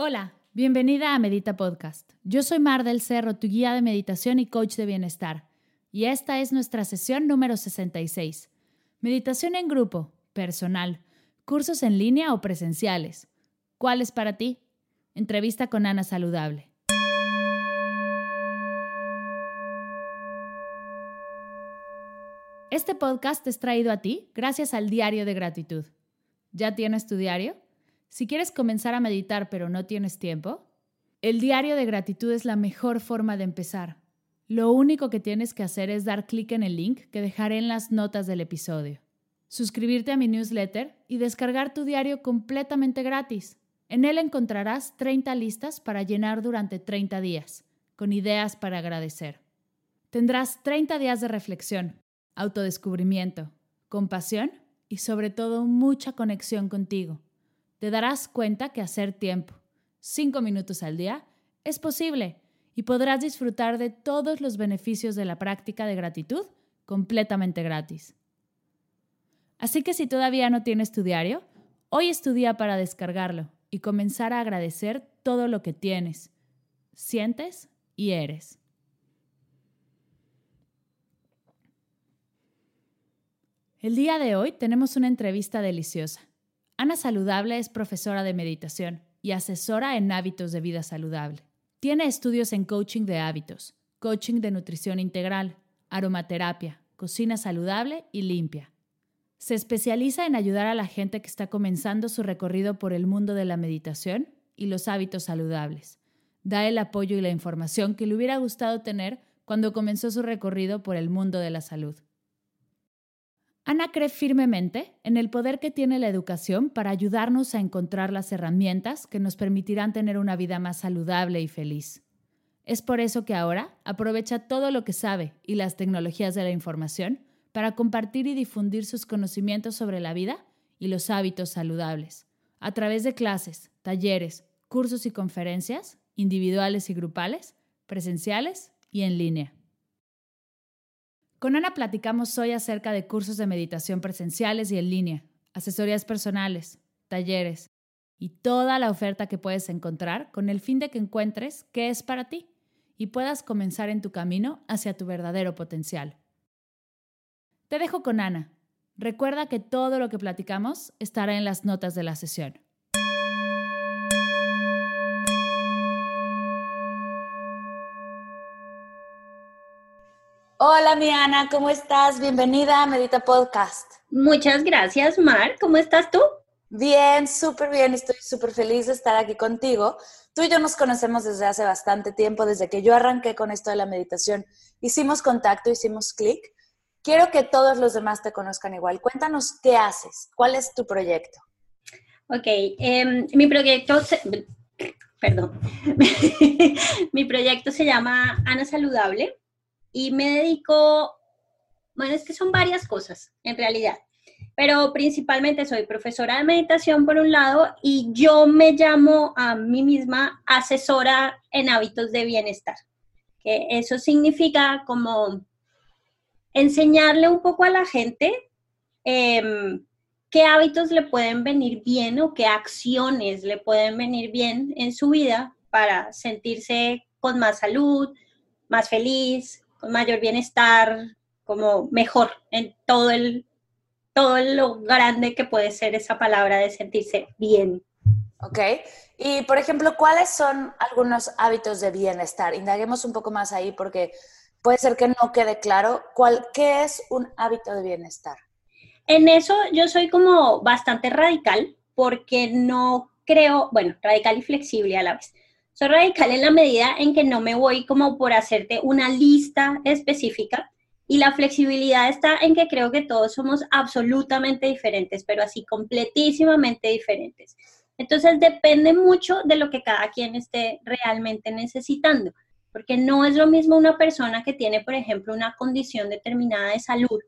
Hola, bienvenida a Medita Podcast. Yo soy Mar del Cerro, tu guía de meditación y coach de bienestar. Y esta es nuestra sesión número 66. Meditación en grupo, personal, cursos en línea o presenciales. ¿Cuál es para ti? Entrevista con Ana Saludable. Este podcast es traído a ti gracias al Diario de Gratitud. ¿Ya tienes tu diario? Si quieres comenzar a meditar pero no tienes tiempo, el Diario de Gratitud es la mejor forma de empezar. Lo único que tienes que hacer es dar clic en el link que dejaré en las notas del episodio. Suscribirte a mi newsletter y descargar tu diario completamente gratis. En él encontrarás 30 listas para llenar durante 30 días, con ideas para agradecer. Tendrás 30 días de reflexión, autodescubrimiento, compasión y sobre todo mucha conexión contigo. Te darás cuenta que hacer tiempo, 5 minutos al día, es posible y podrás disfrutar de todos los beneficios de la práctica de gratitud completamente gratis. Así que si todavía no tienes tu diario, hoy es tu día para descargarlo y comenzar a agradecer todo lo que tienes, sientes y eres. El día de hoy tenemos una entrevista deliciosa. Ana Saludable es profesora de meditación y asesora en hábitos de vida saludable. Tiene estudios en coaching de hábitos, coaching de nutrición integral, aromaterapia, cocina saludable y limpia. Se especializa en ayudar a la gente que está comenzando su recorrido por el mundo de la meditación y los hábitos saludables. Da el apoyo y la información que le hubiera gustado tener cuando comenzó su recorrido por el mundo de la salud. Ana cree firmemente en el poder que tiene la educación para ayudarnos a encontrar las herramientas que nos permitirán tener una vida más saludable y feliz. Es por eso que ahora aprovecha todo lo que sabe y las tecnologías de la información para compartir y difundir sus conocimientos sobre la vida y los hábitos saludables, a través de clases, talleres, cursos y conferencias, individuales y grupales, presenciales y en línea. Con Ana platicamos hoy acerca de cursos de meditación presenciales y en línea, asesorías personales, talleres y toda la oferta que puedes encontrar con el fin de que encuentres qué es para ti y puedas comenzar en tu camino hacia tu verdadero potencial. Te dejo con Ana. Recuerda que todo lo que platicamos estará en las notas de la sesión. Hola, mi Ana, ¿cómo estás? Bienvenida a Medita Podcast. Muchas gracias, Mar. ¿Cómo estás tú? Bien, súper bien. Estoy súper feliz de estar aquí contigo. Tú y yo nos conocemos desde hace bastante tiempo, desde que yo arranqué con esto de la meditación. Hicimos contacto, hicimos clic. Quiero que todos los demás te conozcan igual. Cuéntanos qué haces, cuál es tu proyecto. Ok, eh, mi proyecto, se, perdón, mi proyecto se llama Ana Saludable y me dedico, bueno, es que son varias cosas en realidad, pero principalmente soy profesora de meditación por un lado y yo me llamo a mí misma asesora en hábitos de bienestar, que eso significa como enseñarle un poco a la gente eh, qué hábitos le pueden venir bien o qué acciones le pueden venir bien en su vida para sentirse con más salud, más feliz, con mayor bienestar, como mejor en todo el todo lo grande que puede ser esa palabra de sentirse bien. Ok. Y, por ejemplo, ¿cuáles son algunos hábitos de bienestar? Indaguemos un poco más ahí porque puede ser que no quede claro. ¿Cuál, ¿Qué es un hábito de bienestar? En eso yo soy como bastante radical porque no creo, bueno, radical y flexible a la vez. Soy radical en la medida en que no me voy como por hacerte una lista específica, Y la flexibilidad está en que creo que todos somos absolutamente diferentes, pero así completísimamente diferentes. Entonces depende mucho de lo que cada quien esté realmente necesitando, porque no es lo mismo una persona que tiene, por ejemplo, una condición determinada de salud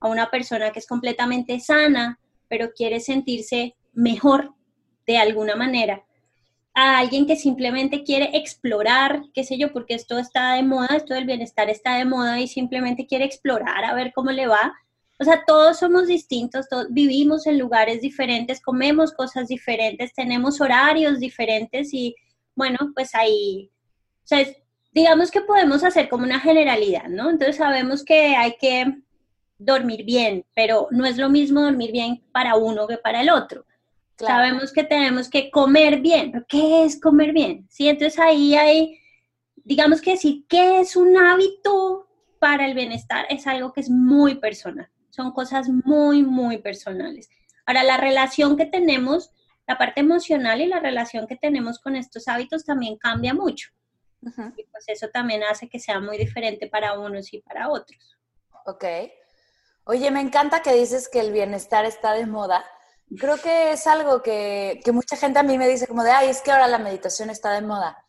a una persona que es completamente sana, pero quiere sentirse mejor de alguna manera a alguien que simplemente quiere explorar, qué sé yo, porque esto está de moda, esto del bienestar está de moda y simplemente quiere explorar a ver cómo le va. O sea, todos somos distintos, todos vivimos en lugares diferentes, comemos cosas diferentes, tenemos horarios diferentes y bueno, pues ahí, o sea, digamos que podemos hacer como una generalidad, ¿no? Entonces sabemos que hay que dormir bien, pero no es lo mismo dormir bien para uno que para el otro. Sabemos que tenemos que comer bien. ¿Qué es comer bien? Sí, entonces ahí hay, digamos que sí, ¿qué es un hábito para el bienestar? Es algo que es muy personal. Son cosas muy, muy personales. Ahora, la relación que tenemos, la parte emocional y la relación que tenemos con estos hábitos también cambia mucho. Y pues eso también hace que sea muy diferente para unos y para otros. Ok. Oye, me encanta que dices que el bienestar está de moda creo que es algo que, que, mucha gente a mí me dice como de, ay, es que ahora la meditación está de moda.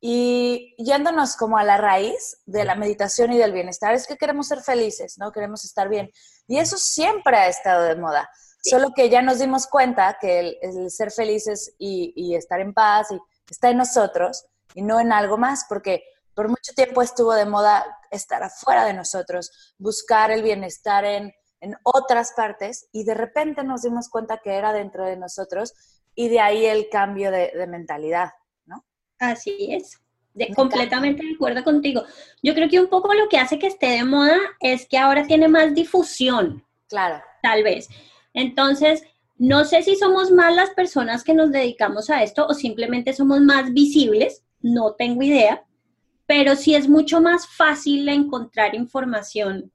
Y yéndonos como a la raíz de la meditación y del bienestar, es que queremos ser felices, ¿no? Queremos estar bien. Y eso siempre ha estado de moda. Solo que ya nos dimos cuenta que el, ser felices y, y, estar en paz y está en nosotros y no en algo más, porque por mucho tiempo estuvo de moda estar afuera de nosotros, buscar el bienestar en en otras partes y de repente nos dimos cuenta que era dentro de nosotros y de ahí el cambio de, mentalidad, ¿no? Así es. De, completamente de acuerdo contigo. Yo creo que un poco lo que hace que esté de moda es que ahora tiene más difusión. Claro. Tal vez. Entonces, no sé si somos más las personas que nos dedicamos a esto o simplemente somos más visibles, no tengo idea, pero sí es mucho más fácil encontrar información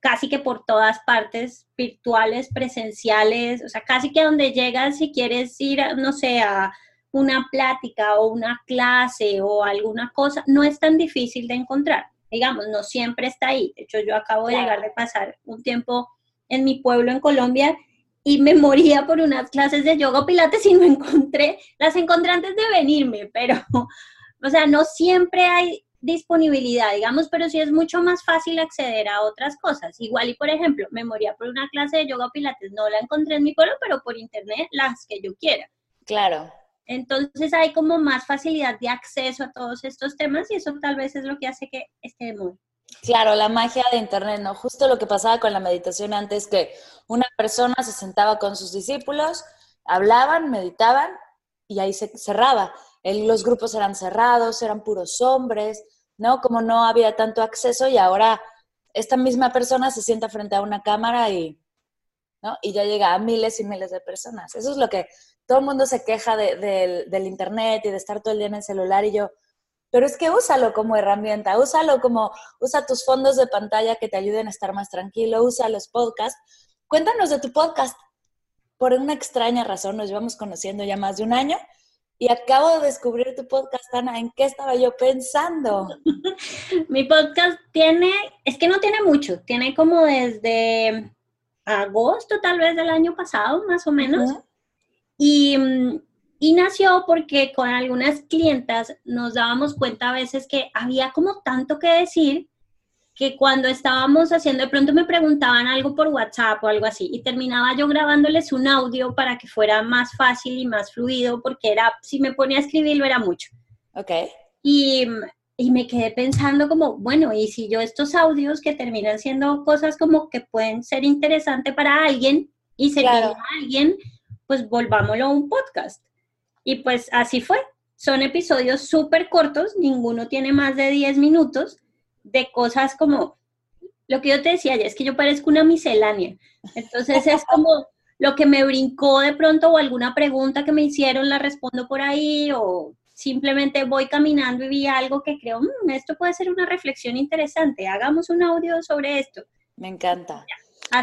casi que por todas partes, virtuales, presenciales, o sea, casi que donde llegas si quieres ir, no sé, a una plática o una clase o alguna cosa, no es tan difícil de encontrar. Digamos, no siempre está ahí. De hecho, yo acabo de llegar de pasar un tiempo en mi pueblo en Colombia y me moría por unas clases de yoga pilates y no encontré, las encontré antes de venirme, pero, o sea, no siempre hay disponibilidad, digamos, pero sí es mucho más fácil acceder a otras cosas. Igual y, por ejemplo, me moría por una clase de yoga pilates, no la encontré en mi pueblo, pero por internet las que yo quiera. Claro. Entonces hay como más facilidad de acceso a todos estos temas y eso tal vez es lo que hace que esté muy. Claro, la magia de Internet, ¿no? Justo lo que pasaba con la meditación antes, que una persona se sentaba con sus discípulos, hablaban, meditaban y ahí se cerraba los grupos eran cerrados, eran puros hombres, ¿no? Como no había tanto acceso y ahora esta misma persona se sienta frente a una cámara y, ¿no? Y ya llega a miles y miles de personas. Eso es lo que todo el mundo se queja del internet y de estar todo el día en el celular y yo, pero es que úsalo como herramienta, úsalo como, usa tus fondos de pantalla que te ayuden a estar más tranquilo, usa los podcasts. Cuéntanos de tu podcast. Por una extraña razón, nos llevamos conociendo ya más de un año y acabo de descubrir tu podcast, Ana. ¿En qué estaba yo pensando? Mi podcast tiene, es que no tiene mucho, tiene como desde agosto tal vez del año pasado, más o menos. y, y nació porque con algunas clientas nos dábamos cuenta a veces que había como tanto que decir que cuando estábamos haciendo, de pronto me preguntaban algo por WhatsApp o algo así, y terminaba yo grabándoles un audio para que fuera más fácil y más fluido, porque era, si me ponía a escribirlo era mucho. Ok. Y, y me quedé pensando como, bueno, y si yo estos audios que terminan siendo cosas como que pueden ser interesantes para alguien y servir a alguien, pues volvámoslo a un podcast. Y pues así fue. Son episodios súper cortos, ninguno tiene más de 10 minutos de cosas como lo que yo te decía ya, es que yo parezco una miscelánea. Entonces es como lo que me brincó de pronto o alguna pregunta que me hicieron la respondo por ahí o simplemente voy caminando y vi algo que creo, mm, esto puede ser una reflexión interesante, hagamos un audio sobre esto. Me encanta.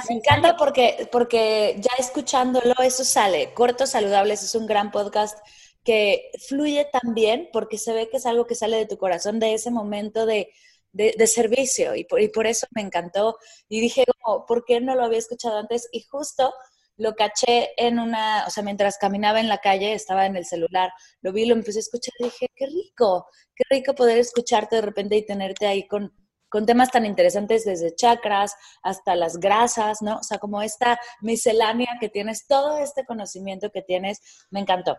me encanta porque, porque ya escuchándolo eso sale. Cortos Saludables es un gran podcast que fluye tan bien porque se ve que es algo que sale de tu corazón, de ese momento de de, servicio y por, y por, eso me encantó. Y dije, como, ¿por qué no lo había escuchado antes? Y justo lo caché en una, o sea, mientras caminaba en la calle, estaba en el celular, lo vi, lo empecé a escuchar y dije, qué rico, qué rico poder escucharte de repente y tenerte ahí con, con temas tan interesantes desde chakras hasta las grasas, ¿no? O sea, como esta miscelánea que tienes, todo este conocimiento que tienes, me encantó.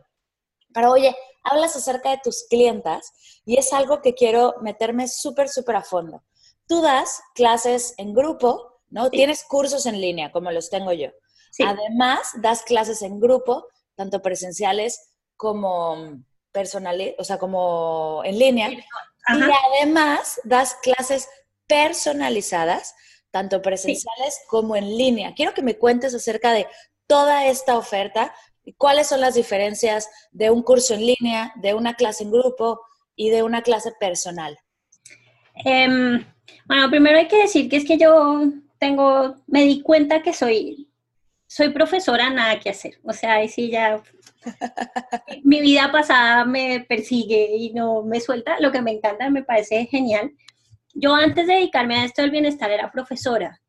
Pero oye, hablas acerca de tus clientas y es algo que quiero meterme súper, súper a fondo. Tú das clases en grupo, ¿no? Tienes cursos en línea, como los tengo yo. Además, das clases en grupo, tanto presenciales como personales, o sea, como en línea. Y además, das clases personalizadas, tanto presenciales como en línea. Quiero que me cuentes acerca de toda esta oferta y cuáles son las diferencias de un curso en línea, de una clase en grupo y de una clase personal. Em, bueno, primero hay que decir que es que yo tengo, me di cuenta que soy, soy profesora, nada que hacer. O sea, ahí sí ya mi vida pasada me persigue y no me suelta. Lo que me encanta, me parece genial. Yo antes de dedicarme a esto del bienestar era profesora.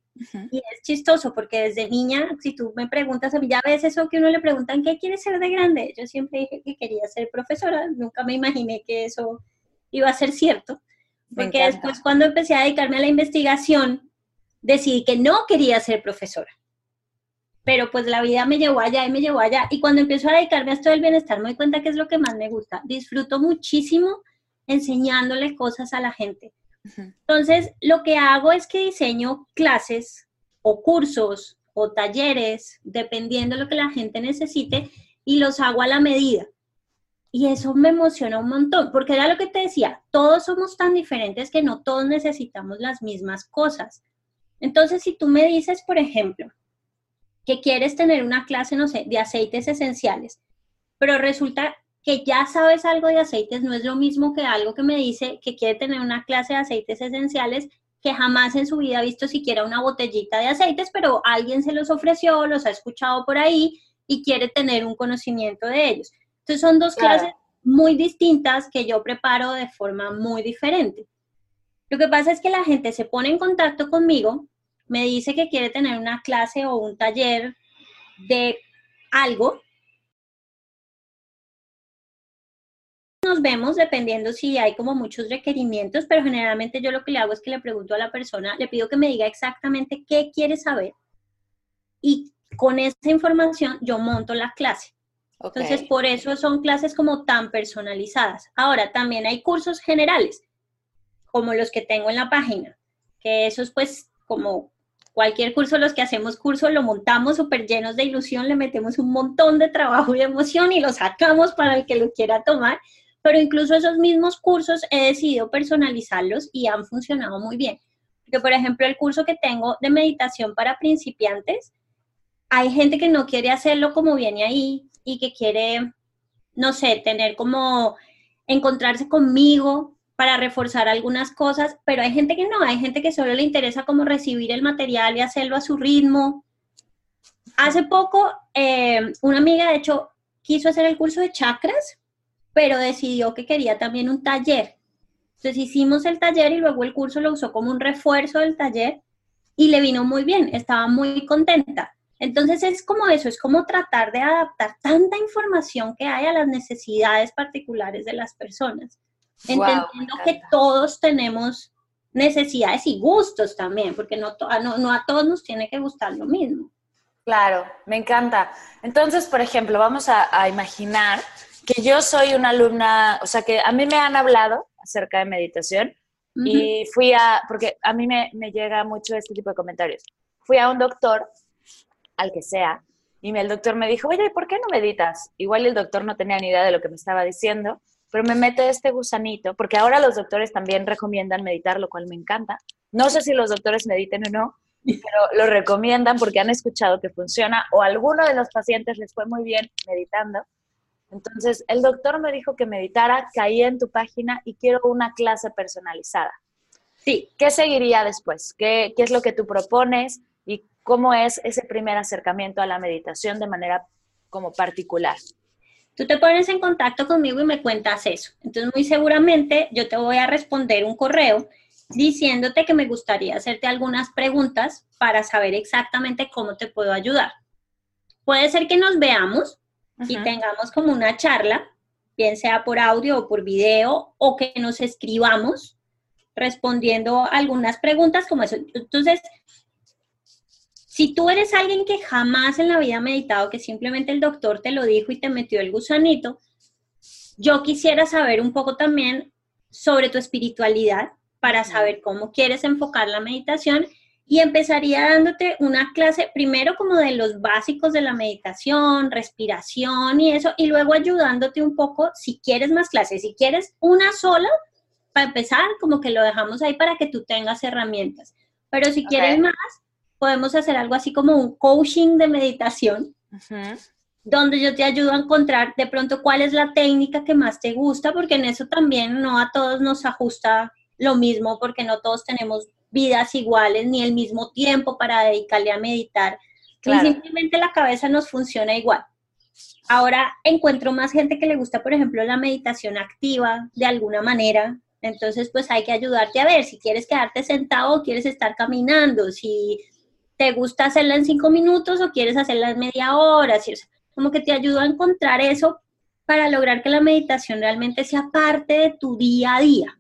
Y es chistoso porque desde niña, si tú me preguntas a mí, ya ves eso que uno le preguntan, ¿qué quieres ser de grande? Yo siempre dije que quería ser profesora, nunca me imaginé que eso iba a ser cierto. Porque después cuando empecé a dedicarme a la investigación, decidí que no quería ser profesora. Pero pues la vida me llevó allá y me llevó allá. Y cuando empiezo a dedicarme a esto del bienestar, me doy cuenta que es lo que más me gusta. Disfruto muchísimo enseñándole cosas a la gente entonces, lo que hago es que diseño clases o cursos o talleres, dependiendo de lo que la gente necesite, y los hago a la medida. Y eso me emociona un montón, porque era lo que te decía, todos somos tan diferentes que no todos necesitamos las mismas cosas. Entonces, si tú me dices, por ejemplo, que quieres tener una clase, no sé, de aceites esenciales, pero resulta que ya sabes algo de aceites no es lo mismo que algo que me dice que quiere tener una clase de aceites esenciales que jamás en su vida ha visto siquiera una botellita de aceites, pero alguien se los ofreció, los ha escuchado por ahí y quiere tener un conocimiento de ellos. Entonces son dos clases muy distintas que yo preparo de forma muy diferente. Lo que pasa es que la gente se pone en contacto conmigo, me dice que quiere tener una clase o un taller de algo nos vemos dependiendo si hay como muchos requerimientos, pero generalmente yo lo que le hago es que le pregunto a la persona, le pido que me diga exactamente qué quiere saber y con esa información yo monto la clase. Entonces, por eso son clases como tan personalizadas. Ahora, también hay cursos generales, como los que tengo en la página, que esos pues como cualquier curso, los que hacemos curso, lo montamos súper llenos de ilusión, le metemos un montón de trabajo y emoción y lo sacamos para el que lo quiera tomar pero incluso esos mismos cursos he decidido personalizarlos y han funcionado muy bien. Porque, por ejemplo, el curso que tengo de meditación para principiantes, hay gente que no quiere hacerlo como viene ahí y que quiere, no sé, tener como encontrarse conmigo para reforzar algunas cosas, pero hay gente que no, hay gente que solo le interesa como recibir el material y hacerlo a su ritmo. Hace poco, eh, una amiga, de hecho, quiso hacer el curso de chakras pero decidió que quería también un taller. Entonces hicimos el taller y luego el curso lo usó como un refuerzo del taller y le vino muy bien, estaba muy contenta. Entonces es como eso, es como tratar de adaptar tanta información que hay a las necesidades particulares de las personas. Entendiendo que todos tenemos necesidades y gustos también, porque no, no, no a todos nos tiene que gustar lo mismo. Claro, me encanta. Entonces, por ejemplo, vamos a, a imaginar que yo soy una alumna, o sea, que a mí me han hablado acerca de meditación y fui a, porque a mí me, me, llega mucho este tipo de comentarios. Fui a un doctor, al que sea, y el doctor me dijo, oye, ¿por qué no meditas? Igual el doctor no tenía ni idea de lo que me estaba diciendo, pero me mete este gusanito, porque ahora los doctores también recomiendan meditar, lo cual me encanta. No sé si los doctores mediten o no, pero lo recomiendan porque han escuchado que funciona o a alguno de los pacientes les fue muy bien meditando. Entonces, el doctor me dijo que meditara, caí en tu página y quiero una clase personalizada. Sí, ¿qué seguiría después? ¿Qué, es lo que tú propones y cómo es ese primer acercamiento a la meditación de manera como particular? Tú te pones en contacto conmigo y me cuentas eso. Entonces, muy seguramente yo te voy a responder un correo diciéndote que me gustaría hacerte algunas preguntas para saber exactamente cómo te puedo ayudar. Puede ser que nos veamos y tengamos como una charla, bien sea por audio o por video, o que nos escribamos respondiendo algunas preguntas como eso. Entonces, si tú eres alguien que jamás en la vida ha meditado, que simplemente el doctor te lo dijo y te metió el gusanito, yo quisiera saber un poco también sobre tu espiritualidad para saber cómo quieres enfocar la meditación y empezaría dándote una clase primero como de los básicos de la meditación, respiración y eso, y luego ayudándote un poco si quieres más clases, si quieres una sola, para empezar, como que lo dejamos ahí para que tú tengas herramientas. Pero si quieres más, podemos hacer algo así como un coaching de meditación, donde yo te ayudo a encontrar de pronto cuál es la técnica que más te gusta, porque en eso también no a todos nos ajusta lo mismo, porque no todos tenemos vidas iguales ni el mismo tiempo para dedicarle a meditar. Ni simplemente la cabeza nos funciona igual. Ahora encuentro más gente que le gusta, por ejemplo, la meditación activa de alguna manera. Entonces, pues hay que ayudarte a ver si quieres quedarte sentado o quieres estar caminando, si te gusta hacerla en cinco minutos o quieres hacerla en media hora, si, como que te ayudo a encontrar eso para lograr que la meditación realmente sea parte de tu día a día.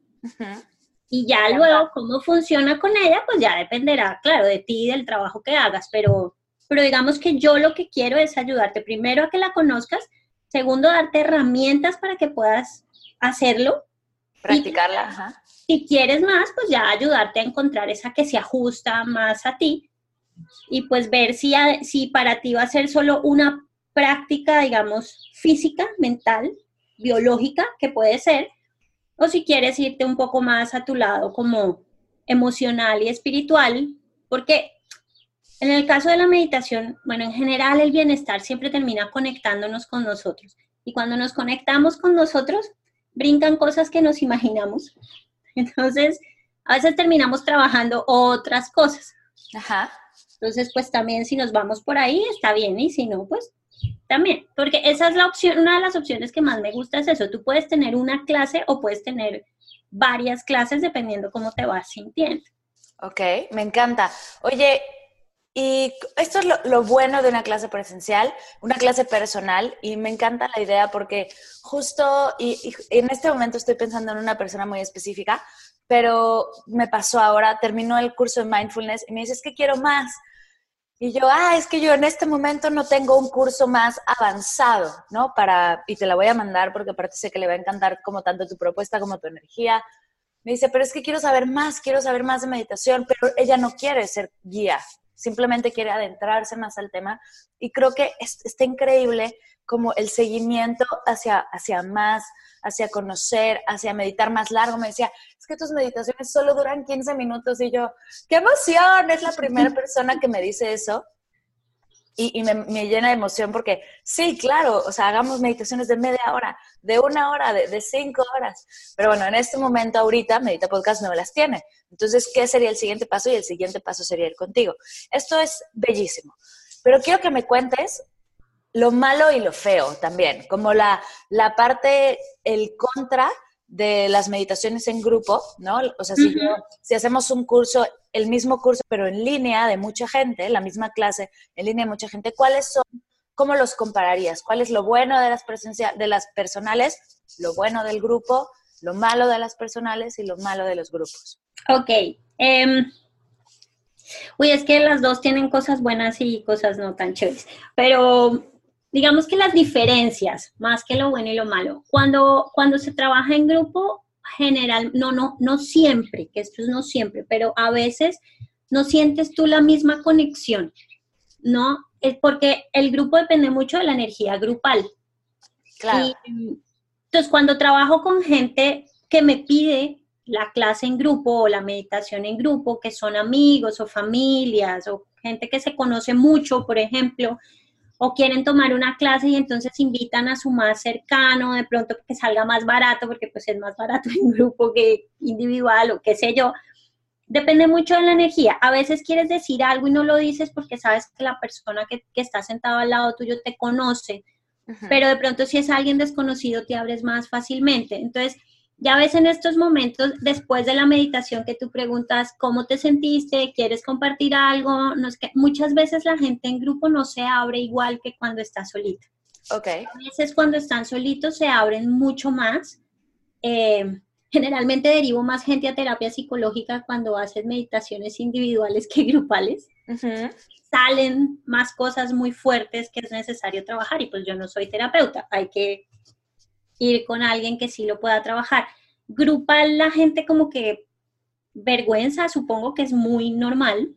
Y ya luego cómo funciona con ella, pues ya dependerá, claro, de ti y del trabajo que hagas, pero, pero digamos que yo lo que quiero es ayudarte primero a que la conozcas, segundo, darte herramientas para que puedas hacerlo. Practicarla, Si quieres más, pues ya ayudarte a encontrar esa que se ajusta más a ti y pues ver si, si para ti va a ser solo una práctica, digamos, física, mental, biológica, que puede ser, o si quieres irte un poco más a tu lado como emocional y espiritual, porque en el caso de la meditación, bueno, en general el bienestar siempre termina conectándonos con nosotros. Y cuando nos conectamos con nosotros, brincan cosas que nos imaginamos. Entonces, a veces terminamos trabajando otras cosas. Ajá. Entonces, pues también si nos vamos por ahí, está bien, y si no, pues también, porque esa es la opción, una de las opciones que más me gusta es eso, tú puedes tener una clase o puedes tener varias clases dependiendo cómo te vas sintiendo. Ok, me encanta. Oye, y esto es lo, bueno de una clase presencial, una clase personal, y me encanta la idea porque justo, y, en este momento estoy pensando en una persona muy específica, pero me pasó ahora, terminó el curso de mindfulness y me dice, es que quiero más. Y yo, ah, es que yo en este momento no tengo un curso más avanzado, ¿no? Para, y te la voy a mandar porque aparte sé que le va a encantar como tanto tu propuesta como tu energía. Me dice, pero es que quiero saber más, quiero saber más de meditación, pero ella no quiere ser guía, simplemente quiere adentrarse más al tema. Y creo que está increíble como el seguimiento hacia, hacia más, hacia conocer, hacia meditar más largo. Me decía, es que tus meditaciones solo duran 15 minutos y yo, qué emoción, es la primera persona que me dice eso. Y, me, llena de emoción porque sí, claro, o sea, hagamos meditaciones de media hora, de una hora, de, de cinco horas. Pero bueno, en este momento ahorita Medita Podcast no las tiene. Entonces, ¿qué sería el siguiente paso? Y el siguiente paso sería ir contigo. Esto es bellísimo. Pero quiero que me cuentes lo malo y lo feo también, como la, la parte, el contra de las meditaciones en grupo, ¿no? O sea, si, si hacemos un curso, el mismo curso, pero en línea de mucha gente, la misma clase en línea de mucha gente, ¿cuáles son, cómo los compararías? ¿Cuál es lo bueno de las, presencia, de las personales, lo bueno del grupo, lo malo de las personales y lo malo de los grupos? Ok. Um, uy, es que las dos tienen cosas buenas y cosas no tan chéveres, pero digamos que las diferencias, más que lo bueno y lo malo, cuando, cuando se trabaja en grupo, general, no, no, no siempre, que esto es no siempre, pero a veces no sientes tú la misma conexión, ¿no? Es porque el grupo depende mucho de la energía grupal. Claro. entonces, cuando trabajo con gente que me pide la clase en grupo o la meditación en grupo, que son amigos o familias o gente que se conoce mucho, por ejemplo, o quieren tomar una clase y entonces invitan a su más cercano, de pronto que salga más barato, porque pues es más barato en grupo que individual o qué sé yo. Depende mucho de la energía. A veces quieres decir algo y no lo dices porque sabes que la persona que, está sentado al lado tuyo te conoce, pero de pronto si es alguien desconocido te abres más fácilmente. Entonces, ya ves en estos momentos, después de la meditación, que tú preguntas cómo te sentiste, quieres compartir algo, no es que muchas veces la gente en grupo no se abre igual que cuando está solita. Ok. A veces cuando están solitos se abren mucho más. Eh, generalmente derivo más gente a terapia psicológica cuando haces meditaciones individuales que grupales. Salen más cosas muy fuertes que es necesario trabajar y pues yo no soy terapeuta, hay que ir con alguien que sí lo pueda trabajar. Grupal la gente como que vergüenza, supongo que es muy normal.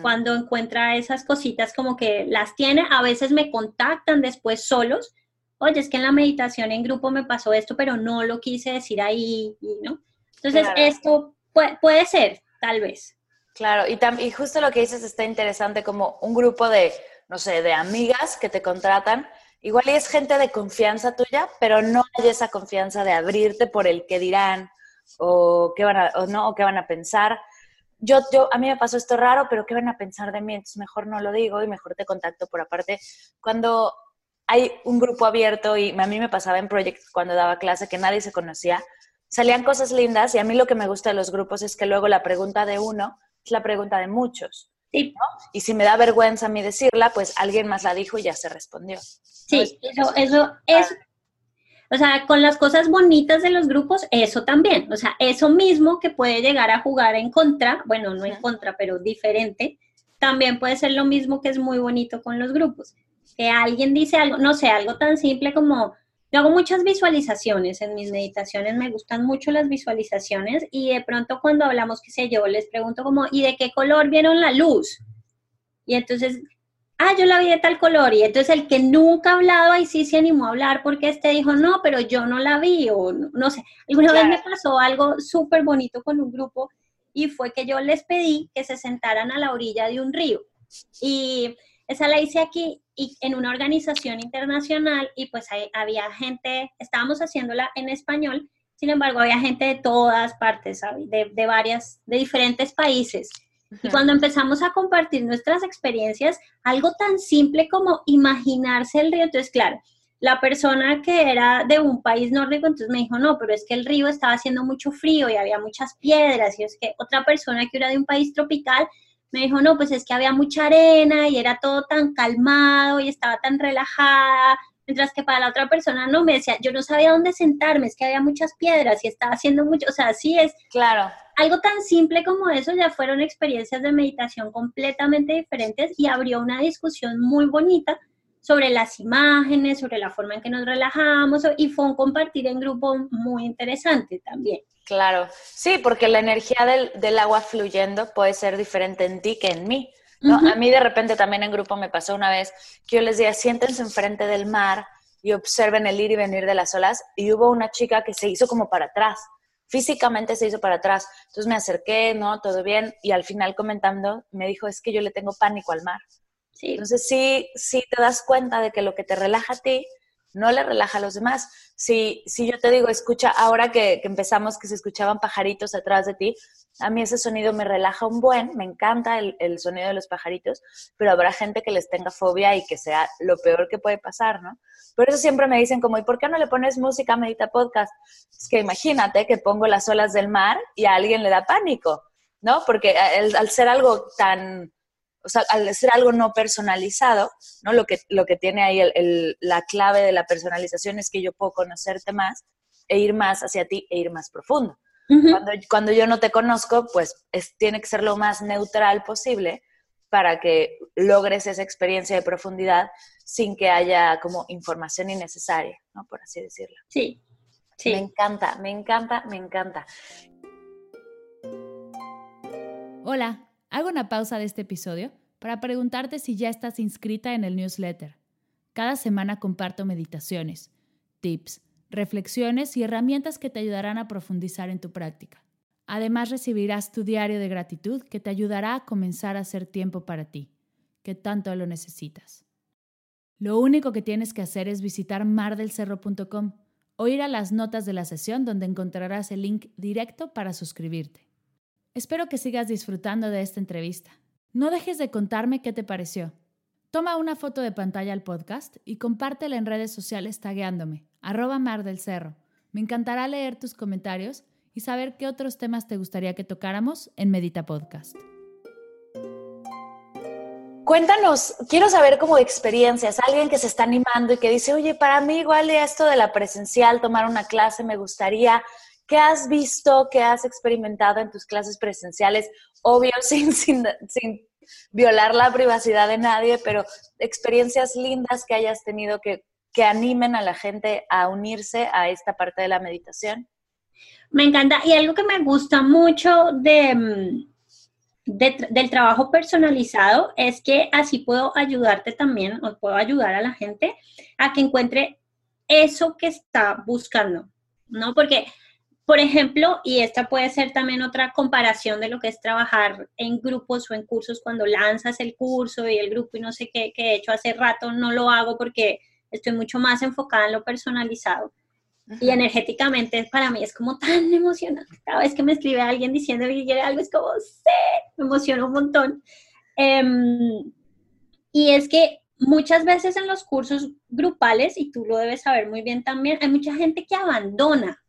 Cuando encuentra esas cositas como que las tiene, a veces me contactan después solos. Oye, es que en la meditación en grupo me pasó esto, pero no lo quise decir ahí, ¿no? Entonces, esto puede, puede, ser, tal vez. Claro, y, y justo lo que dices está interesante, como un grupo de, no sé, de amigas que te contratan Igual es gente de confianza tuya, pero no hay esa confianza de abrirte por el que dirán o qué van a, no, o qué van a pensar. Yo, yo, a mí me pasó esto raro, pero ¿qué van a pensar de mí? Entonces mejor no lo digo y mejor te contacto por aparte. Cuando hay un grupo abierto y a mí me pasaba en Project cuando daba clase que nadie se conocía, salían cosas lindas y a mí lo que me gusta de los grupos es que luego la pregunta de uno es la pregunta de muchos. Y si me da vergüenza a mí decirla, pues alguien más la dijo y ya se respondió. Sí, eso, eso es, o sea, con las cosas bonitas de los grupos, eso también, o sea, eso mismo que puede llegar a jugar en contra, bueno, no en contra, pero diferente, también puede ser lo mismo que es muy bonito con los grupos. Que alguien dice algo, no sé, algo tan simple como, yo hago muchas visualizaciones en mis meditaciones, me gustan mucho las visualizaciones y de pronto cuando hablamos, qué sé yo, les pregunto como, ¿y de qué color vieron la luz? Y entonces, ah, yo la vi de tal color. Y entonces el que nunca ha hablado ahí sí se animó a hablar porque este dijo, no, pero yo no la vi o no, sé. Alguna vez me pasó algo súper bonito con un grupo y fue que yo les pedí que se sentaran a la orilla de un río. Y esa la hice aquí y en una organización internacional y pues había gente, estábamos haciéndola en español, sin embargo había gente de todas partes, De, de varias, de diferentes países. Y cuando empezamos a compartir nuestras experiencias, algo tan simple como imaginarse el río, entonces claro, la persona que era de un país nórdico, entonces me dijo, no, pero es que el río estaba haciendo mucho frío y había muchas piedras, y es que otra persona que era de un país tropical me dijo, no, pues es que había mucha arena y era todo tan calmado y estaba tan relajada, mientras que para la otra persona no, me decía, yo no sabía dónde sentarme, es que había muchas piedras y estaba haciendo mucho, o sea, sí es. Claro. Algo tan simple como eso ya fueron experiencias de meditación completamente diferentes y abrió una discusión muy bonita sobre las imágenes, sobre la forma en que nos relajamos y fue un compartir en grupo muy interesante también. Claro, sí, porque la energía del, agua fluyendo puede ser diferente en ti que en mí. ¿no? A mí de repente también en grupo me pasó una vez que yo les decía, siéntense enfrente del mar y observen el ir y venir de las olas. Y hubo una chica que se hizo como para atrás, físicamente se hizo para atrás. Entonces me acerqué, ¿no? Todo bien. Y al final comentando, me dijo, es que yo le tengo pánico al mar. Sí. Entonces sí, sí te das cuenta de que lo que te relaja a ti no le relaja a los demás. Si, si yo te digo, escucha, ahora que, empezamos que se escuchaban pajaritos atrás de ti, a mí ese sonido me relaja un buen, me encanta el, sonido de los pajaritos, pero habrá gente que les tenga fobia y que sea lo peor que puede pasar, ¿no? Por eso siempre me dicen como, ¿y por qué no le pones música a Medita Podcast? Es que imagínate que pongo las olas del mar y a alguien le da pánico, ¿no? Porque al ser algo tan o sea, al ser algo no personalizado, ¿no? Lo que, lo que tiene ahí la clave de la personalización es que yo puedo conocerte más e ir más hacia ti e ir más profundo. cuando, cuando, yo no te conozco, pues es, tiene que ser lo más neutral posible para que logres esa experiencia de profundidad sin que haya como información innecesaria, ¿no? Por así decirlo. Sí, sí. Me encanta, me encanta, me encanta. Hola. Hago una pausa de este episodio para preguntarte si ya estás inscrita en el newsletter. Cada semana comparto meditaciones, tips, reflexiones y herramientas que te ayudarán a profundizar en tu práctica. Además recibirás tu diario de gratitud que te ayudará a comenzar a hacer tiempo para ti, que tanto lo necesitas. Lo único que tienes que hacer es visitar mardelcerro.com o ir a las notas de la sesión donde encontrarás el link directo para suscribirte. Espero que sigas disfrutando de esta entrevista. No dejes de contarme qué te pareció. Toma una foto de pantalla al podcast y compártela en redes sociales tagueándome, arroba Mar del Cerro. Me encantará leer tus comentarios y saber qué otros temas te gustaría que tocáramos en Medita Podcast. Cuéntanos, quiero saber como experiencias, alguien que se está animando y que dice, oye, para mí igual esto de la presencial, tomar una clase, me gustaría. ¿Qué has visto, qué has experimentado en tus clases presenciales? Obvio, sin, sin, sin violar la privacidad de nadie, pero experiencias lindas que hayas tenido que, que animen a la gente a unirse a esta parte de la meditación. Me encanta. Y algo que me gusta mucho de mm, del trabajo personalizado es que así puedo ayudarte también, o puedo ayudar a la gente a que encuentre eso que está buscando, ¿no? Porque, por ejemplo, y esta puede ser también otra comparación de lo que es trabajar en grupos o en cursos cuando lanzas el curso y el grupo y no sé qué, que de hecho hace rato no lo hago porque estoy mucho más enfocada en lo personalizado. Y energéticamente para mí es como tan emocionante. Cada vez que me escribe alguien diciendo que quiere algo, es como, sí, me emociona un montón. Em, y es que muchas veces en los cursos grupales, y tú lo debes saber muy bien también, hay mucha gente que abandona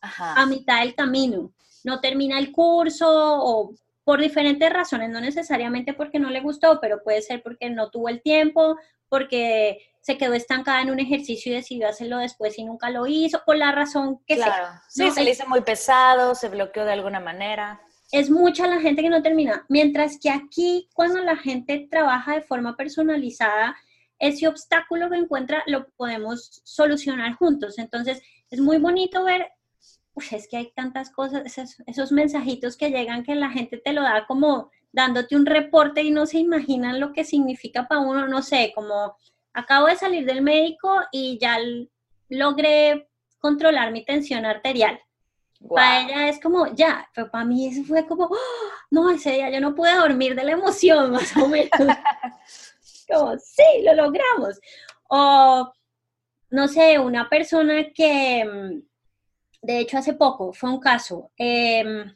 a mitad del camino. No termina el curso o por diferentes razones, no necesariamente porque no le gustó, pero puede ser porque no tuvo el tiempo, porque se quedó estancada en un ejercicio y decidió hacerlo después y nunca lo hizo, por la razón que sea. Sí, se le hizo muy pesado, se bloqueó de alguna manera. Es mucha la gente que no termina. Mientras que aquí, cuando la gente trabaja de forma personalizada, ese obstáculo que encuentra lo podemos solucionar juntos. Entonces, es muy bonito ver, es que hay tantas cosas, esos, esos mensajitos que llegan que la gente te lo da como dándote un reporte y no se imaginan lo que significa para uno, no sé, como acabo de salir del médico y ya logré controlar mi tensión arterial. Para ella es como, ya, pero para mí eso fue como, ¡oh! no, ese día yo no pude dormir de la emoción, más o menos. como, sí, lo logramos. O, no sé, una persona que, mm, de hecho, hace poco fue un caso, em,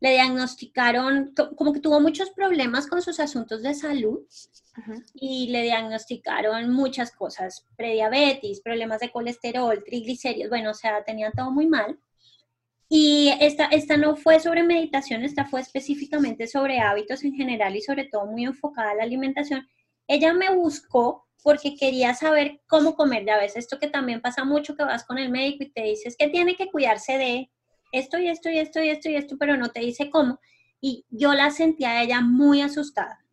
le diagnosticaron, como que tuvo muchos problemas con sus asuntos de salud y le diagnosticaron muchas cosas, prediabetes, problemas de colesterol, triglicéridos, bueno, o sea, tenían todo muy mal. Y esta, esta no fue sobre meditación, esta fue específicamente sobre hábitos en general y sobre todo muy enfocada a la alimentación. Ella me buscó porque quería saber cómo comer. Ya ves, esto que también pasa mucho, que vas con el médico y te dices que tiene que cuidarse de esto y esto y esto y esto y esto, pero no te dice cómo. Y yo la sentía a ella muy asustada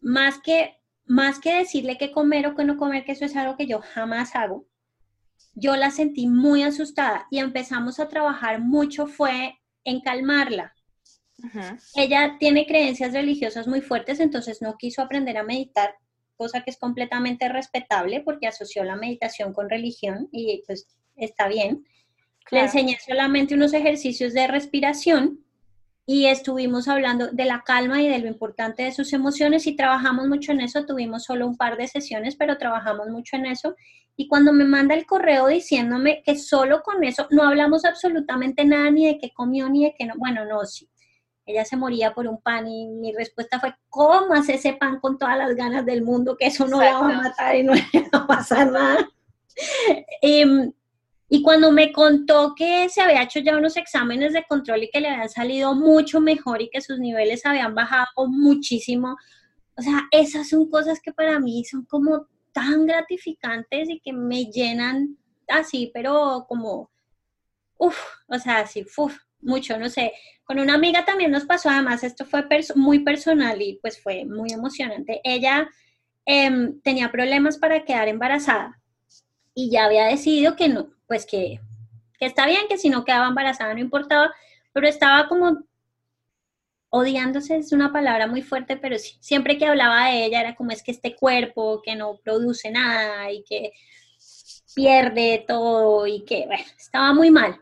más que, más que decirle qué comer o qué no comer, que eso es algo que yo jamás hago, yo la sentí muy asustada y empezamos a trabajar mucho fue en calmarla. Ella tiene creencias religiosas muy fuertes, entonces no quiso aprender a meditar, cosa que es completamente respetable porque asoció la meditación con religión y pues está bien. Le enseñé solamente unos ejercicios de respiración y estuvimos hablando de la calma y de lo importante de sus emociones y trabajamos mucho en eso. Tuvimos solo un par de sesiones, pero trabajamos mucho en eso. Y cuando me manda el correo diciéndome que solo con eso no hablamos absolutamente nada, ni de qué comió, ni de qué no, bueno, no, sí. Ella se moría por un pan y mi respuesta fue, comas ese pan con todas las ganas del mundo, que eso no la va a matar y no le va a pasar nada. Em, y cuando me contó que se había hecho ya unos exámenes de control y que le habían salido mucho mejor y que sus niveles habían bajado muchísimo, o sea, esas son cosas que para mí son como tan gratificantes y que me llenan así, pero como, uff, o sea, así, uff, mucho, no sé. Con una amiga también nos pasó, además, esto fue muy personal y pues fue muy emocionante. Ella em, tenía problemas para quedar embarazada y ya había decidido que no, pues que, está bien, que si no quedaba embarazada no importaba, pero estaba como odiándose, es una palabra muy fuerte, pero sí, siempre que hablaba de ella era como es que este cuerpo que no produce nada y que pierde todo y que, bueno, estaba muy mal.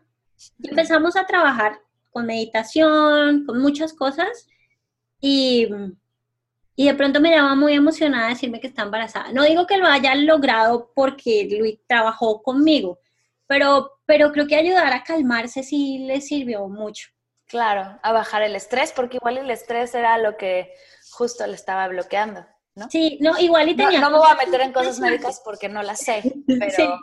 Y empezamos a trabajar con meditación, con muchas cosas y y de pronto me llama muy emocionada decirme que está embarazada. No digo que lo haya logrado porque Luis trabajó conmigo, pero, pero creo que ayudar a calmarse sí le sirvió mucho. Claro, a bajar el estrés, porque igual el estrés era lo que justo le estaba bloqueando, ¿no? Sí, no, igual y tenía... No, me voy a meter en cosas médicas porque no las sé, pero...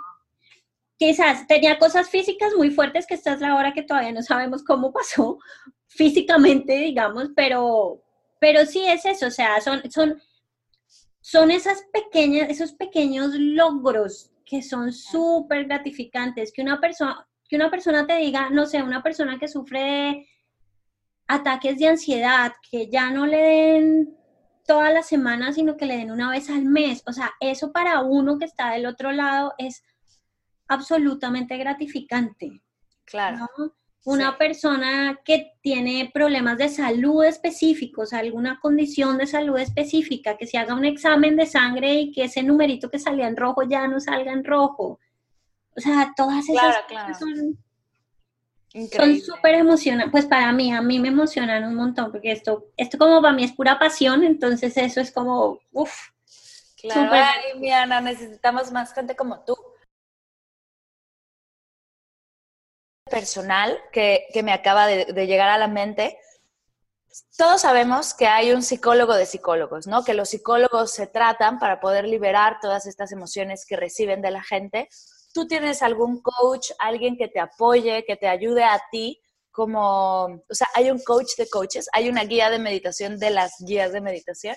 quizás tenía cosas físicas muy fuertes, que esta es la hora que todavía no sabemos cómo pasó físicamente, digamos, pero, pero sí es eso, o sea, son, son, son esas pequeñas, esos pequeños logros que son súper gratificantes, que una persona, que una persona te diga, no sé, una persona que sufre de ataques de ansiedad, que ya no le den todas las semanas, sino que le den una vez al mes. O sea, eso para uno que está del otro lado es absolutamente gratificante. Claro. Una persona que tiene problemas de salud específicos, alguna condición de salud específica, que se haga un examen de sangre y que ese numerito que salía en rojo ya no salga en rojo. O sea, todas esas cosas son son súper emocionantes, pues para mí, a mí me emocionan un montón, porque esto, esto como para mí es pura pasión, entonces eso es como, uff. Claro, ay, mi Ana, necesitamos más gente como tú. Personal que, que me acaba de, llegar a la mente, todos sabemos que hay un psicólogo de psicólogos, ¿no? Que los psicólogos se tratan para poder liberar todas estas emociones que reciben de la gente tú tienes algún coach, alguien que te apoye, que te ayude a ti, como, o sea, hay un coach de coaches, hay una guía de meditación de las guías de meditación.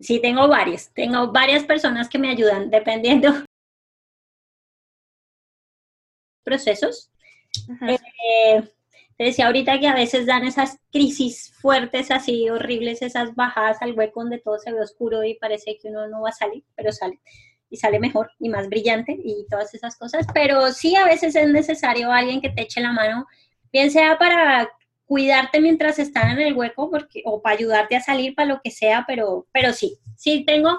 Sí, tengo varios. Tengo varias personas que me ayudan dependiendo procesos. Eh, te decía ahorita que a veces dan esas crisis fuertes, así horribles, esas bajadas al hueco donde todo se ve oscuro y parece que uno no va a salir, pero sale. Y sale mejor y más brillante y todas esas cosas. Pero sí, a veces es necesario alguien que te eche la mano, bien sea para cuidarte mientras están en el hueco porque, o para ayudarte a salir, para lo que sea, pero, pero sí, sí, tengo,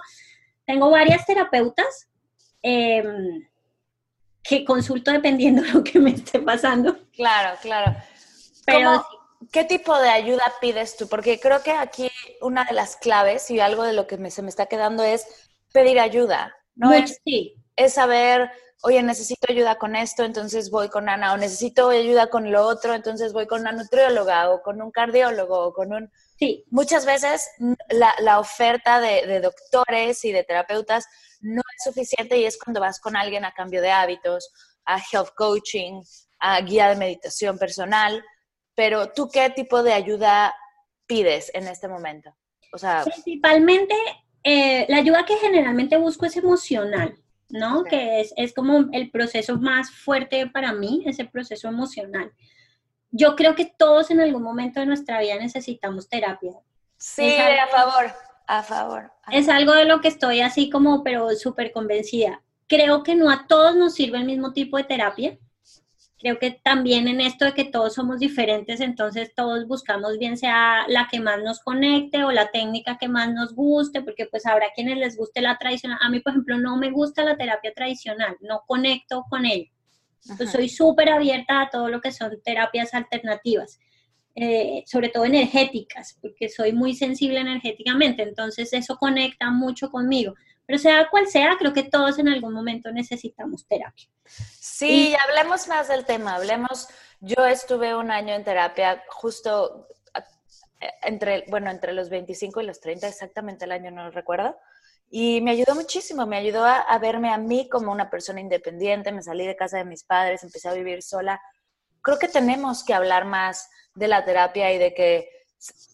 tengo varias terapeutas. Eh, que consulto dependiendo de lo que me esté pasando. Claro, claro. Pero ¿Qué tipo de ayuda pides tú? Porque creo que aquí una de las claves y algo de lo que se me está quedando es pedir ayuda, ¿no? es, sí. es saber, oye, necesito ayuda con esto, entonces voy con Ana, o necesito ayuda con lo otro, entonces voy con una nutrióloga o con un cardiólogo o con un... Sí. Muchas veces la, la oferta de, de doctores y de terapeutas no es suficiente y es cuando vas con alguien a cambio de hábitos, a health coaching, a guía de meditación personal, pero tú qué tipo de ayuda pides en este momento? O sea, principalmente eh, la ayuda que generalmente busco es emocional, ¿no? Que es, es como el proceso más fuerte para mí, ese proceso emocional. Yo creo que todos en algún momento de nuestra vida necesitamos terapia. Sí, a favor. A favor. Es algo de lo que estoy así como, pero súper convencida. Creo que no a todos nos sirve el mismo tipo de terapia. Creo que también en esto de que todos somos diferentes, entonces todos buscamos bien sea la que más nos conecte o la técnica que más nos guste, porque pues habrá quienes les guste la tradicional. A mí, por ejemplo, no me gusta la terapia tradicional, no conecto con ella. Entonces, soy súper abierta a todo lo que son terapias alternativas. Eh, sobre todo energéticas, porque soy muy sensible energéticamente, entonces eso conecta mucho conmigo. Pero sea cual sea, creo que todos en algún momento necesitamos terapia. Sí, hablemos más del tema, hablemos, yo estuve un año en terapia justo entre, bueno, entre los 25 y los 30, exactamente el año no lo recuerdo, y me ayudó muchísimo, me ayudó a, a verme a mí como una persona independiente, me salí de casa de mis padres, empecé a vivir sola. Creo que tenemos que hablar más de la terapia y de que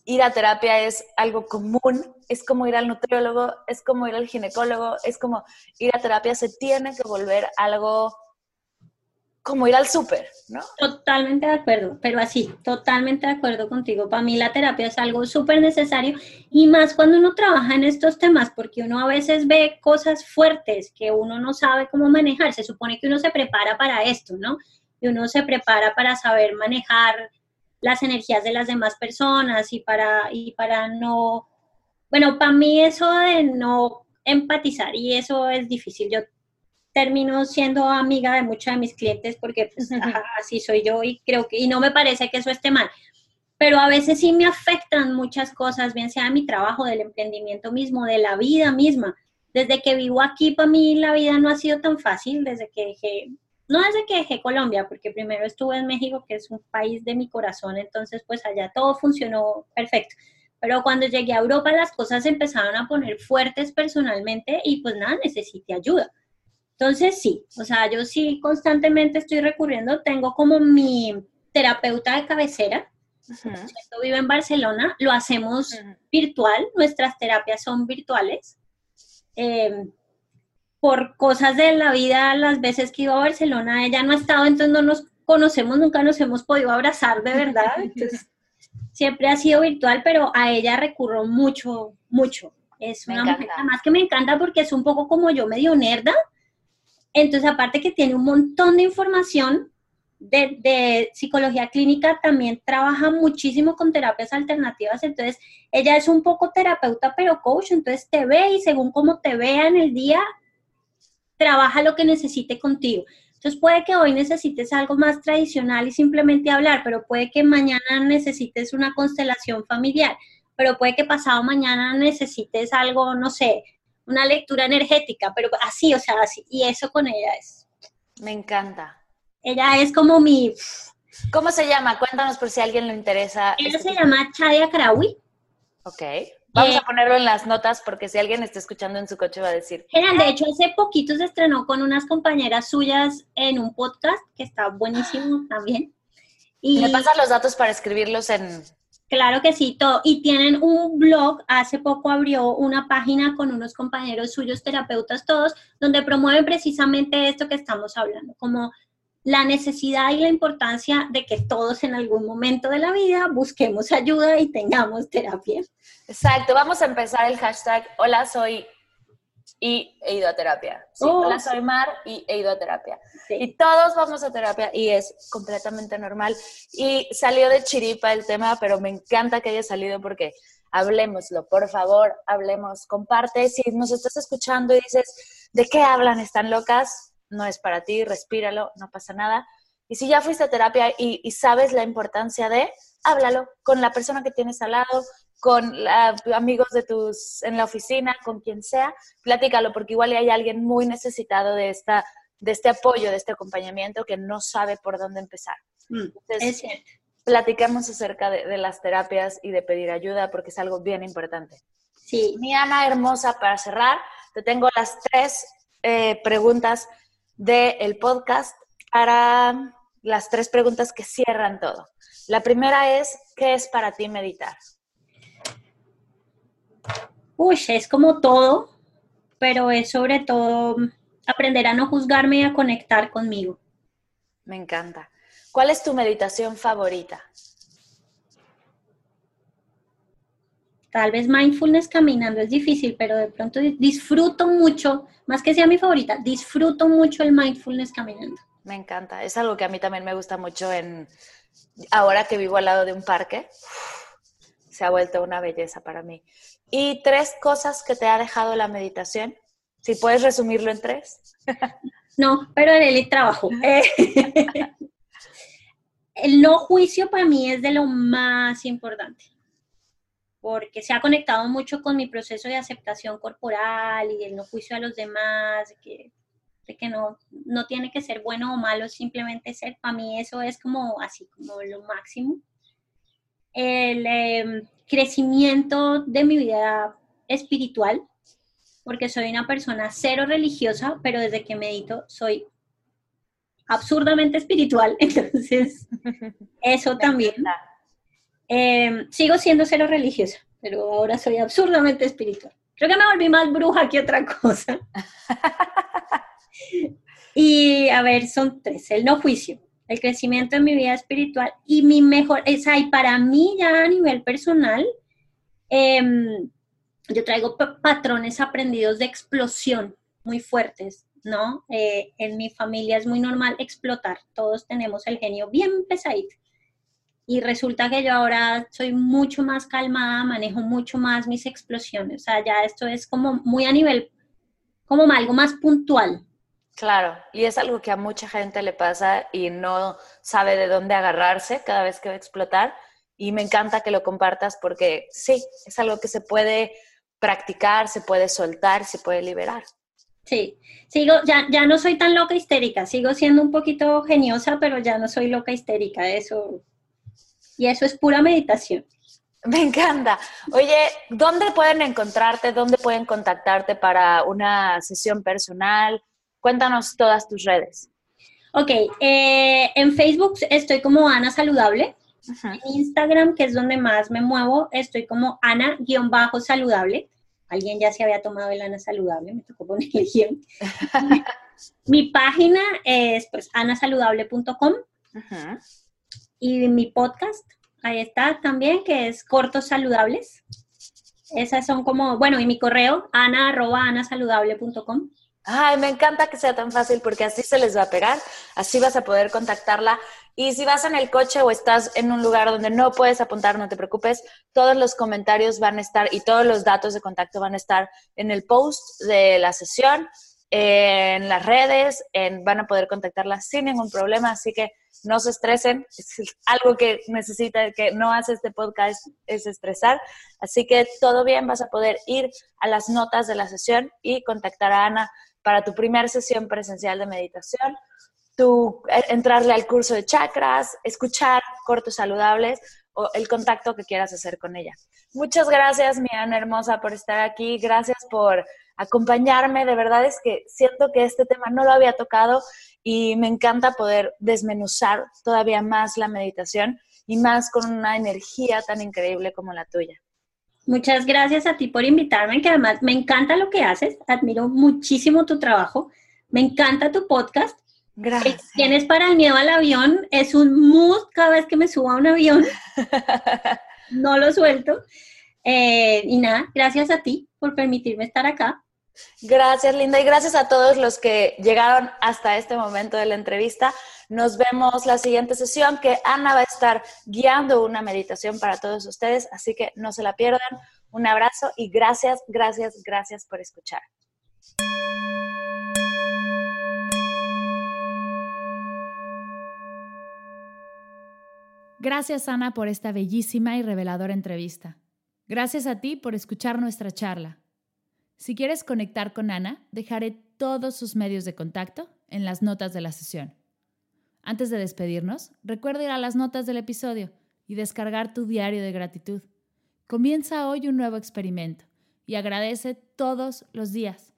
ir a terapia es algo común, es como ir al nutriólogo, es como ir al ginecólogo, es como ir a terapia, se tiene que volver algo como ir al súper, ¿no? Totalmente de acuerdo, pero así, totalmente de acuerdo contigo. Para mí la terapia es algo súper necesario y más cuando uno trabaja en estos temas, porque uno a veces ve cosas fuertes que uno no sabe cómo manejar. Se supone que uno se prepara para esto, ¿no? Y uno se prepara para saber manejar las energías de las demás personas y para, y para no, bueno, para mí eso de no empatizar y eso es difícil. Yo termino siendo amiga de muchos de mis clientes porque pues, así soy yo y creo que, y no me parece que eso esté mal. Pero a veces sí me afectan muchas cosas, bien sea mi trabajo, del emprendimiento mismo, de la vida misma. Desde que vivo aquí, para mí la vida no ha sido tan fácil, desde que dejé, no desde que dejé Colombia, porque primero estuve en México, que es un país de mi corazón, entonces pues allá todo funcionó perfecto pero cuando llegué a Europa las cosas empezaron a poner fuertes personalmente y pues nada, necesité ayuda. Entonces sí, o sea, yo sí constantemente estoy recurriendo, tengo como mi terapeuta de cabecera, yo vivo en Barcelona, lo hacemos virtual, nuestras terapias son virtuales. Em, por cosas de la vida, las veces que iba a Barcelona, ella no ha estado, entonces no nos conocemos, nunca nos hemos podido abrazar de verdad. Entonces, siempre ha sido virtual, pero a ella recurro mucho, mucho. Es una mujer además que me encanta porque es un poco como yo, medio nerda. Entonces, aparte que tiene un montón de información de, de, psicología clínica, también trabaja muchísimo con terapias alternativas. Entonces, ella es un poco terapeuta, pero coach. Entonces, te ve y según cómo te vea en el día, trabaja lo que necesite contigo. Entonces puede que hoy necesites algo más tradicional y simplemente hablar, pero puede que mañana necesites una constelación familiar, pero puede que pasado mañana necesites algo, no sé, una lectura energética, pero así, o sea, así. Y eso con ella es. Me encanta. Ella es como mi... ¿Cómo se llama? Cuéntanos por si a alguien le interesa. Ella se llama Chadia Karawi. Ok. Vamos a ponerlo en las notas porque si alguien está escuchando en su coche va a decir. General, de hecho, hace poquito se estrenó con unas compañeras suyas en un podcast que está buenísimo también. Y me pasan los datos para escribirlos en. Claro que sí, todo. Y tienen un blog, hace poco abrió una página con unos compañeros suyos, terapeutas todos, donde promueven precisamente esto que estamos hablando, como la necesidad y la importancia de que todos en algún momento de la vida busquemos ayuda y tengamos terapia. Exacto, vamos a empezar el hashtag hola soy y he ido a terapia. Oh. hola soy Mar y he ido a terapia. Y todos vamos a terapia y es completamente normal. Y salió de chiripa el tema, pero me encanta que haya salido porque hablemoslo, por favor, hablemos, comparte. Si nos estás escuchando y dices, ¿de qué hablan? ¿Están locas? No es para ti, respíralo, no pasa nada. Y si ya fuiste a terapia y, sabes la importancia de, háblalo con la persona que tienes al lado, con amigos de tus, en la oficina, con quien sea, platícalo, porque igual hay alguien muy necesitado de, esta, de este apoyo, de este acompañamiento, que no sabe por dónde empezar. Mm, es cierto. Platiquemos acerca de, las terapias y de pedir ayuda, porque es algo bien importante. Sí. Mi Ana hermosa, para cerrar, te tengo las tres eh, preguntas del podcast para las tres preguntas que cierran todo. La primera es, ¿qué es para ti meditar? Uy, es como todo, pero es sobre todo aprender a no juzgarme y a conectar conmigo. Me encanta. ¿Cuál es tu meditación favorita? Tal vez mindfulness caminando es difícil, pero de pronto disfruto mucho, más que sea mi favorita, disfruto mucho el mindfulness caminando. Me encanta, es algo que a mí también me gusta mucho en ahora que vivo al lado de un parque. Se ha vuelto una belleza para mí. Y tres cosas que te ha dejado la meditación. Si puedes resumirlo en tres. No, pero en el trabajo. el no juicio para mí es de lo más importante porque se ha conectado mucho con mi proceso de aceptación corporal y el no juicio a los demás, de que, que no, no tiene que ser bueno o malo, simplemente ser, para mí eso es como así, como lo máximo. El em, crecimiento de mi vida espiritual, porque soy una persona cero religiosa, pero desde que medito soy absurdamente espiritual, entonces eso también. Em, sigo siendo cero religiosa, pero ahora soy absurdamente espiritual. Creo que me volví más bruja que otra cosa. y a ver, son tres. El no juicio, el crecimiento en mi vida espiritual y mi mejor, es ahí para mí ya a nivel personal, em, yo traigo patrones aprendidos de explosión muy fuertes, ¿no? Eh, en mi familia es muy normal explotar, todos tenemos el genio bien pesadito y resulta que yo ahora soy mucho más calmada, manejo mucho más mis explosiones, o sea, ya esto es como muy a nivel como algo más puntual. Claro, y es algo que a mucha gente le pasa y no sabe de dónde agarrarse cada vez que va a explotar. Y me encanta que lo compartas porque sí, es algo que se puede practicar, se puede soltar, se puede liberar. Sí, sigo, ya, ya no soy tan loca histérica, sigo siendo un poquito geniosa, pero ya no soy loca histérica, eso. Y eso es pura meditación. Me encanta. Oye, ¿dónde pueden encontrarte? ¿Dónde pueden contactarte para una sesión personal? Cuéntanos todas tus redes. Ok, eh, en Facebook estoy como Ana Saludable. En Instagram, que es donde más me muevo, estoy como Ana-saludable. Alguien ya se había tomado el Ana Saludable, me tocó poner el guion. mi página es pues anasaludable.com y mi podcast, ahí está también, que es Cortos Saludables. Esas son como, bueno, y mi correo, ana.anasaludable.com. Ay, me encanta que sea tan fácil porque así se les va a pegar, así vas a poder contactarla. Y si vas en el coche o estás en un lugar donde no puedes apuntar, no te preocupes, todos los comentarios van a estar y todos los datos de contacto van a estar en el post de la sesión, en las redes, en, van a poder contactarla sin ningún problema, así que no se estresen, es algo que necesita, que no hace este podcast es estresar, así que todo bien, vas a poder ir a las notas de la sesión y contactar a Ana para tu primera sesión presencial de meditación, tu, eh, entrarle al curso de chakras, escuchar cortos saludables o el contacto que quieras hacer con ella. Muchas gracias, mi Ana hermosa, por estar aquí. Gracias por acompañarme. De verdad es que siento que este tema no lo había tocado y me encanta poder desmenuzar todavía más la meditación y más con una energía tan increíble como la tuya. Muchas gracias a ti por invitarme, que además me encanta lo que haces, admiro muchísimo tu trabajo, me encanta tu podcast. Gracias. Tienes para el miedo al avión, es un mood cada vez que me subo a un avión. no lo suelto. Eh, y nada, gracias a ti por permitirme estar acá. Gracias, Linda, y gracias a todos los que llegaron hasta este momento de la entrevista. Nos vemos la siguiente sesión que Ana va a estar guiando una meditación para todos ustedes, así que no se la pierdan. Un abrazo y gracias, gracias, gracias por escuchar. Gracias Ana por esta bellísima y reveladora entrevista. Gracias a ti por escuchar nuestra charla. Si quieres conectar con Ana, dejaré todos sus medios de contacto en las notas de la sesión. Antes de despedirnos, recuerda ir a las notas del episodio y descargar tu diario de gratitud. Comienza hoy un nuevo experimento y agradece todos los días.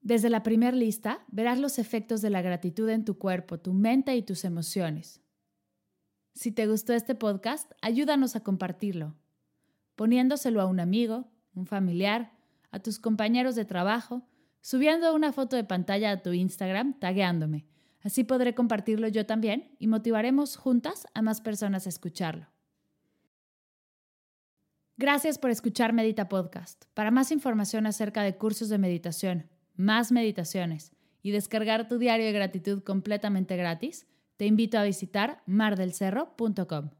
Desde la primera lista verás los efectos de la gratitud en tu cuerpo, tu mente y tus emociones. Si te gustó este podcast, ayúdanos a compartirlo, poniéndoselo a un amigo, un familiar, a tus compañeros de trabajo, subiendo una foto de pantalla a tu Instagram, tagueándome Así podré compartirlo yo también y motivaremos juntas a más personas a escucharlo. Gracias por escuchar Medita Podcast. Para más información acerca de cursos de meditación, más meditaciones y descargar tu diario de gratitud completamente gratis, te invito a visitar mardelcerro.com.